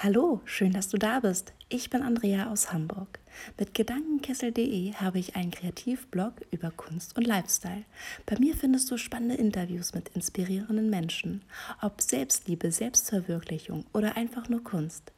Hallo, schön, dass du da bist. Ich bin Andrea aus Hamburg. Mit Gedankenkessel.de habe ich einen Kreativblog über Kunst und Lifestyle. Bei mir findest du spannende Interviews mit inspirierenden Menschen, ob Selbstliebe, Selbstverwirklichung oder einfach nur Kunst.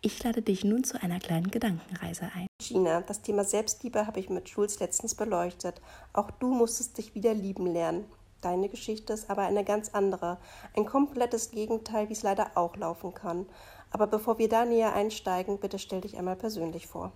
Ich lade dich nun zu einer kleinen Gedankenreise ein. Gina, das Thema Selbstliebe habe ich mit Jules letztens beleuchtet. Auch du musstest dich wieder lieben lernen. Deine Geschichte ist aber eine ganz andere. Ein komplettes Gegenteil, wie es leider auch laufen kann. Aber bevor wir da näher einsteigen, bitte stell dich einmal persönlich vor.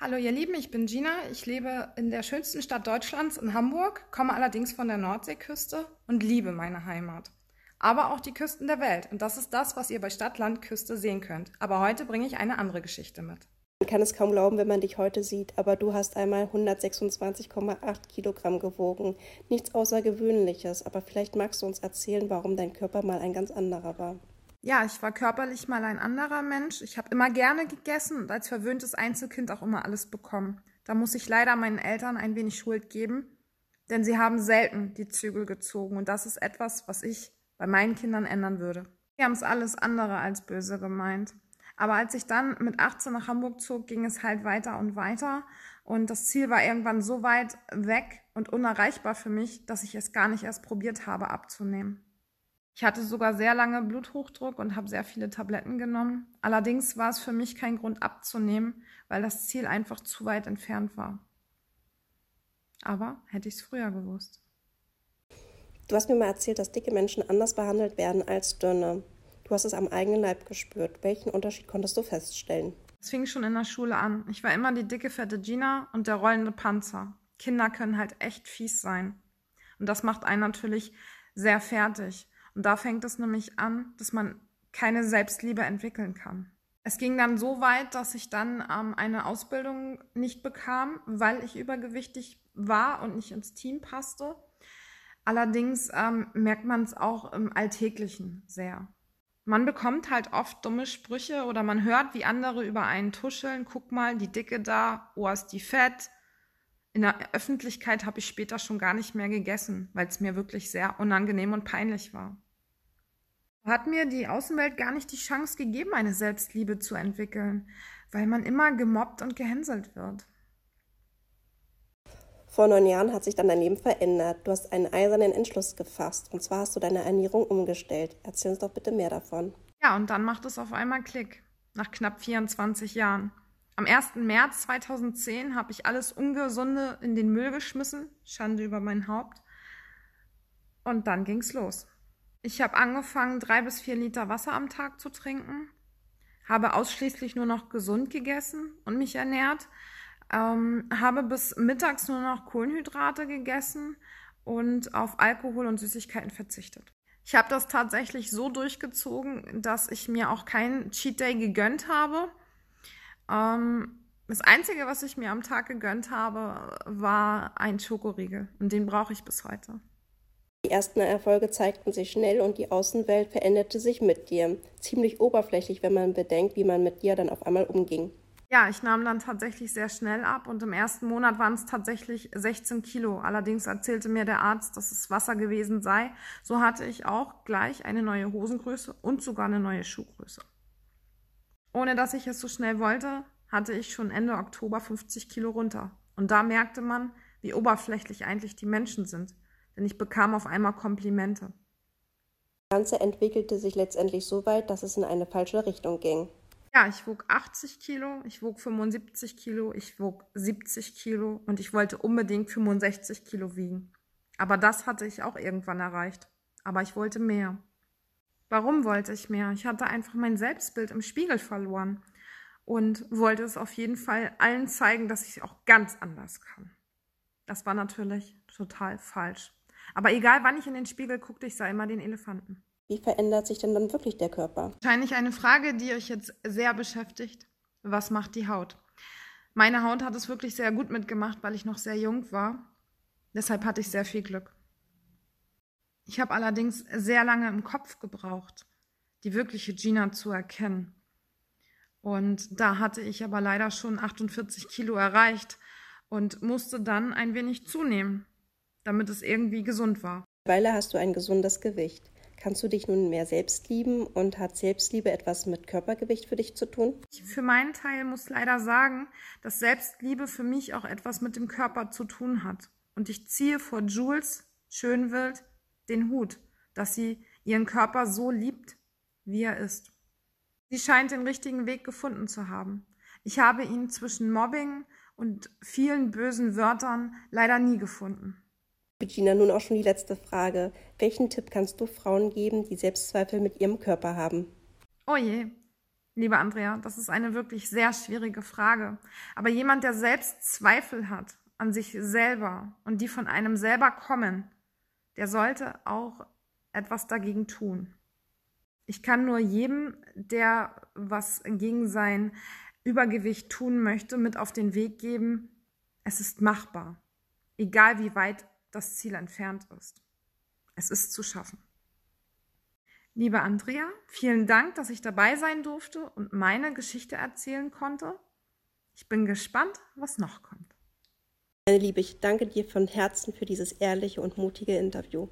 Hallo ihr Lieben, ich bin Gina. Ich lebe in der schönsten Stadt Deutschlands in Hamburg, komme allerdings von der Nordseeküste und liebe meine Heimat. Aber auch die Küsten der Welt. Und das ist das, was ihr bei Stadtland Küste sehen könnt. Aber heute bringe ich eine andere Geschichte mit. Man kann es kaum glauben, wenn man dich heute sieht, aber du hast einmal 126,8 Kilogramm gewogen. Nichts Außergewöhnliches, aber vielleicht magst du uns erzählen, warum dein Körper mal ein ganz anderer war. Ja, ich war körperlich mal ein anderer Mensch. Ich habe immer gerne gegessen und als verwöhntes Einzelkind auch immer alles bekommen. Da muss ich leider meinen Eltern ein wenig Schuld geben, denn sie haben selten die Zügel gezogen und das ist etwas, was ich bei meinen Kindern ändern würde. Sie haben es alles andere als böse gemeint. Aber als ich dann mit 18 nach Hamburg zog, ging es halt weiter und weiter. Und das Ziel war irgendwann so weit weg und unerreichbar für mich, dass ich es gar nicht erst probiert habe abzunehmen. Ich hatte sogar sehr lange Bluthochdruck und habe sehr viele Tabletten genommen. Allerdings war es für mich kein Grund abzunehmen, weil das Ziel einfach zu weit entfernt war. Aber hätte ich es früher gewusst. Du hast mir mal erzählt, dass dicke Menschen anders behandelt werden als dünne. Du hast es am eigenen Leib gespürt. Welchen Unterschied konntest du feststellen? Es fing schon in der Schule an. Ich war immer die dicke, fette Gina und der rollende Panzer. Kinder können halt echt fies sein. Und das macht einen natürlich sehr fertig. Und da fängt es nämlich an, dass man keine Selbstliebe entwickeln kann. Es ging dann so weit, dass ich dann ähm, eine Ausbildung nicht bekam, weil ich übergewichtig war und nicht ins Team passte. Allerdings ähm, merkt man es auch im Alltäglichen sehr. Man bekommt halt oft dumme Sprüche oder man hört, wie andere über einen tuscheln. Guck mal, die Dicke da, oh, ist die fett. In der Öffentlichkeit habe ich später schon gar nicht mehr gegessen, weil es mir wirklich sehr unangenehm und peinlich war. Hat mir die Außenwelt gar nicht die Chance gegeben, eine Selbstliebe zu entwickeln, weil man immer gemobbt und gehänselt wird. Vor neun Jahren hat sich dann dein Leben verändert. Du hast einen eisernen Entschluss gefasst. Und zwar hast du deine Ernährung umgestellt. Erzähl uns doch bitte mehr davon. Ja, und dann macht es auf einmal Klick. Nach knapp 24 Jahren. Am 1. März 2010 habe ich alles Ungesunde in den Müll geschmissen. Schande über mein Haupt. Und dann ging's los. Ich habe angefangen, drei bis vier Liter Wasser am Tag zu trinken, habe ausschließlich nur noch gesund gegessen und mich ernährt, ähm, habe bis mittags nur noch Kohlenhydrate gegessen und auf Alkohol und Süßigkeiten verzichtet. Ich habe das tatsächlich so durchgezogen, dass ich mir auch keinen Cheat Day gegönnt habe. Ähm, das Einzige, was ich mir am Tag gegönnt habe, war ein Schokoriegel. Und den brauche ich bis heute. Die ersten Erfolge zeigten sich schnell und die Außenwelt veränderte sich mit dir. Ziemlich oberflächlich, wenn man bedenkt, wie man mit dir dann auf einmal umging. Ja, ich nahm dann tatsächlich sehr schnell ab und im ersten Monat waren es tatsächlich 16 Kilo. Allerdings erzählte mir der Arzt, dass es Wasser gewesen sei. So hatte ich auch gleich eine neue Hosengröße und sogar eine neue Schuhgröße. Ohne dass ich es so schnell wollte, hatte ich schon Ende Oktober 50 Kilo runter. Und da merkte man, wie oberflächlich eigentlich die Menschen sind. Denn ich bekam auf einmal Komplimente. Das Ganze entwickelte sich letztendlich so weit, dass es in eine falsche Richtung ging. Ja, ich wog 80 Kilo, ich wog 75 Kilo, ich wog 70 Kilo und ich wollte unbedingt 65 Kilo wiegen. Aber das hatte ich auch irgendwann erreicht. Aber ich wollte mehr. Warum wollte ich mehr? Ich hatte einfach mein Selbstbild im Spiegel verloren und wollte es auf jeden Fall allen zeigen, dass ich auch ganz anders kann. Das war natürlich total falsch. Aber egal, wann ich in den Spiegel guckte, ich sah immer den Elefanten. Wie verändert sich denn dann wirklich der Körper? Wahrscheinlich eine Frage, die euch jetzt sehr beschäftigt. Was macht die Haut? Meine Haut hat es wirklich sehr gut mitgemacht, weil ich noch sehr jung war. Deshalb hatte ich sehr viel Glück. Ich habe allerdings sehr lange im Kopf gebraucht, die wirkliche Gina zu erkennen. Und da hatte ich aber leider schon 48 Kilo erreicht und musste dann ein wenig zunehmen damit es irgendwie gesund war. Mittlerweile hast du ein gesundes Gewicht. Kannst du dich nun mehr selbst lieben und hat Selbstliebe etwas mit Körpergewicht für dich zu tun? Ich für meinen Teil muss leider sagen, dass Selbstliebe für mich auch etwas mit dem Körper zu tun hat. Und ich ziehe vor Jules Schönwild den Hut, dass sie ihren Körper so liebt, wie er ist. Sie scheint den richtigen Weg gefunden zu haben. Ich habe ihn zwischen Mobbing und vielen bösen Wörtern leider nie gefunden. Regina, nun auch schon die letzte Frage. Welchen Tipp kannst du Frauen geben, die Selbstzweifel mit ihrem Körper haben? Oh je, liebe Andrea, das ist eine wirklich sehr schwierige Frage. Aber jemand, der selbst Zweifel hat an sich selber und die von einem selber kommen, der sollte auch etwas dagegen tun. Ich kann nur jedem, der was gegen sein Übergewicht tun möchte, mit auf den Weg geben, es ist machbar, egal wie weit das Ziel entfernt ist. Es ist zu schaffen. Liebe Andrea, vielen Dank, dass ich dabei sein durfte und meine Geschichte erzählen konnte. Ich bin gespannt, was noch kommt. Meine Liebe, ich danke dir von Herzen für dieses ehrliche und mutige Interview.